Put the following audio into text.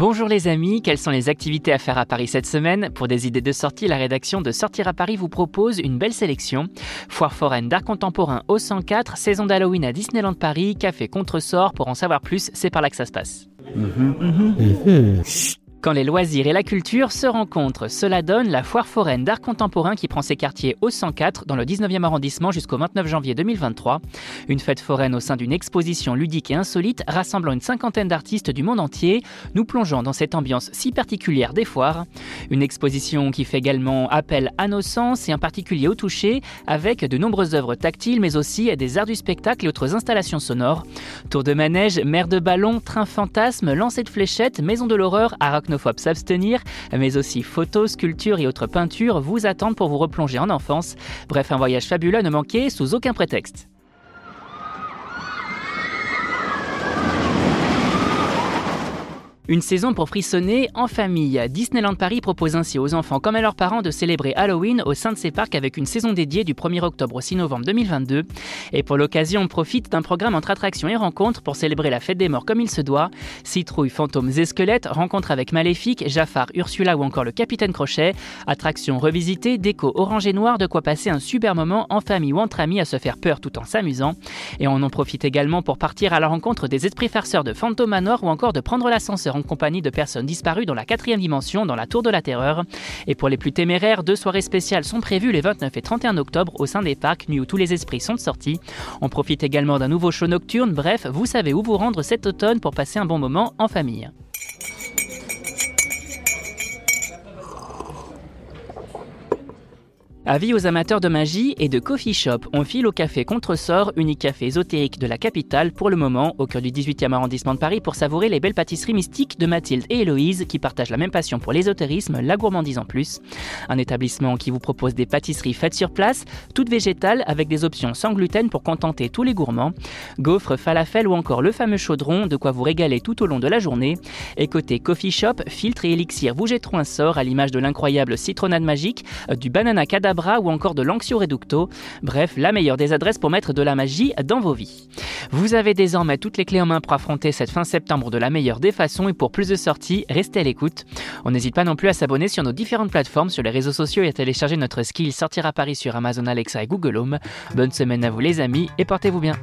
Bonjour les amis, quelles sont les activités à faire à Paris cette semaine Pour des idées de sortie, la rédaction de Sortir à Paris vous propose une belle sélection. Foire foraine d'art contemporain au 104, saison d'Halloween à Disneyland Paris, café contresort. Pour en savoir plus, c'est par là que ça se passe. Quand les loisirs et la culture se rencontrent, cela donne la foire foraine d'art contemporain qui prend ses quartiers au 104 dans le 19e arrondissement jusqu'au 29 janvier 2023. Une fête foraine au sein d'une exposition ludique et insolite rassemblant une cinquantaine d'artistes du monde entier, nous plongeons dans cette ambiance si particulière des foires. Une exposition qui fait également appel à nos sens et en particulier au toucher avec de nombreuses œuvres tactiles mais aussi des arts du spectacle et autres installations sonores. Tour de manège, mer de ballon, train fantasme, lancer de fléchettes, maison de l'horreur, arachnophobes s'abstenir, mais aussi photos, sculptures et autres peintures vous attendent pour vous replonger en enfance. Bref, un voyage fabuleux ne manquer sous aucun prétexte. Une saison pour frissonner en famille. Disneyland Paris propose ainsi aux enfants comme à leurs parents de célébrer Halloween au sein de ses parcs avec une saison dédiée du 1er octobre au 6 novembre 2022. Et pour l'occasion, on profite d'un programme entre attractions et rencontres pour célébrer la fête des morts comme il se doit. Citrouilles, fantômes et squelettes, rencontres avec Maléfique, Jafar, Ursula ou encore le Capitaine Crochet, attractions revisitées, déco orange et noir, de quoi passer un super moment en famille ou entre amis à se faire peur tout en s'amusant. Et on en profite également pour partir à la rencontre des esprits farceurs de Phantom Manor ou encore de prendre l'ascenseur compagnie de personnes disparues dans la quatrième dimension dans la Tour de la Terreur. Et pour les plus téméraires, deux soirées spéciales sont prévues les 29 et 31 octobre au sein des parcs, nuit où tous les esprits sont sortis. On profite également d'un nouveau show nocturne, bref, vous savez où vous rendre cet automne pour passer un bon moment en famille. Avis aux amateurs de magie et de coffee shop, on file au café Contresort, unique café ésotérique de la capitale pour le moment, au cœur du 18e arrondissement de Paris, pour savourer les belles pâtisseries mystiques de Mathilde et Héloïse, qui partagent la même passion pour l'ésotérisme, la gourmandise en plus. Un établissement qui vous propose des pâtisseries faites sur place, toutes végétales, avec des options sans gluten pour contenter tous les gourmands. Gaufres, falafel ou encore le fameux chaudron, de quoi vous régaler tout au long de la journée. Et côté coffee shop, filtre et élixir vous jetteront un sort à l'image de l'incroyable citronnade magique, du banana cadavre ou encore de l'Anxio Reducto. Bref, la meilleure des adresses pour mettre de la magie dans vos vies. Vous avez désormais toutes les clés en main pour affronter cette fin septembre de la meilleure des façons et pour plus de sorties, restez à l'écoute. On n'hésite pas non plus à s'abonner sur nos différentes plateformes, sur les réseaux sociaux et à télécharger notre skill Sortir à Paris sur Amazon Alexa et Google Home. Bonne semaine à vous les amis et portez-vous bien.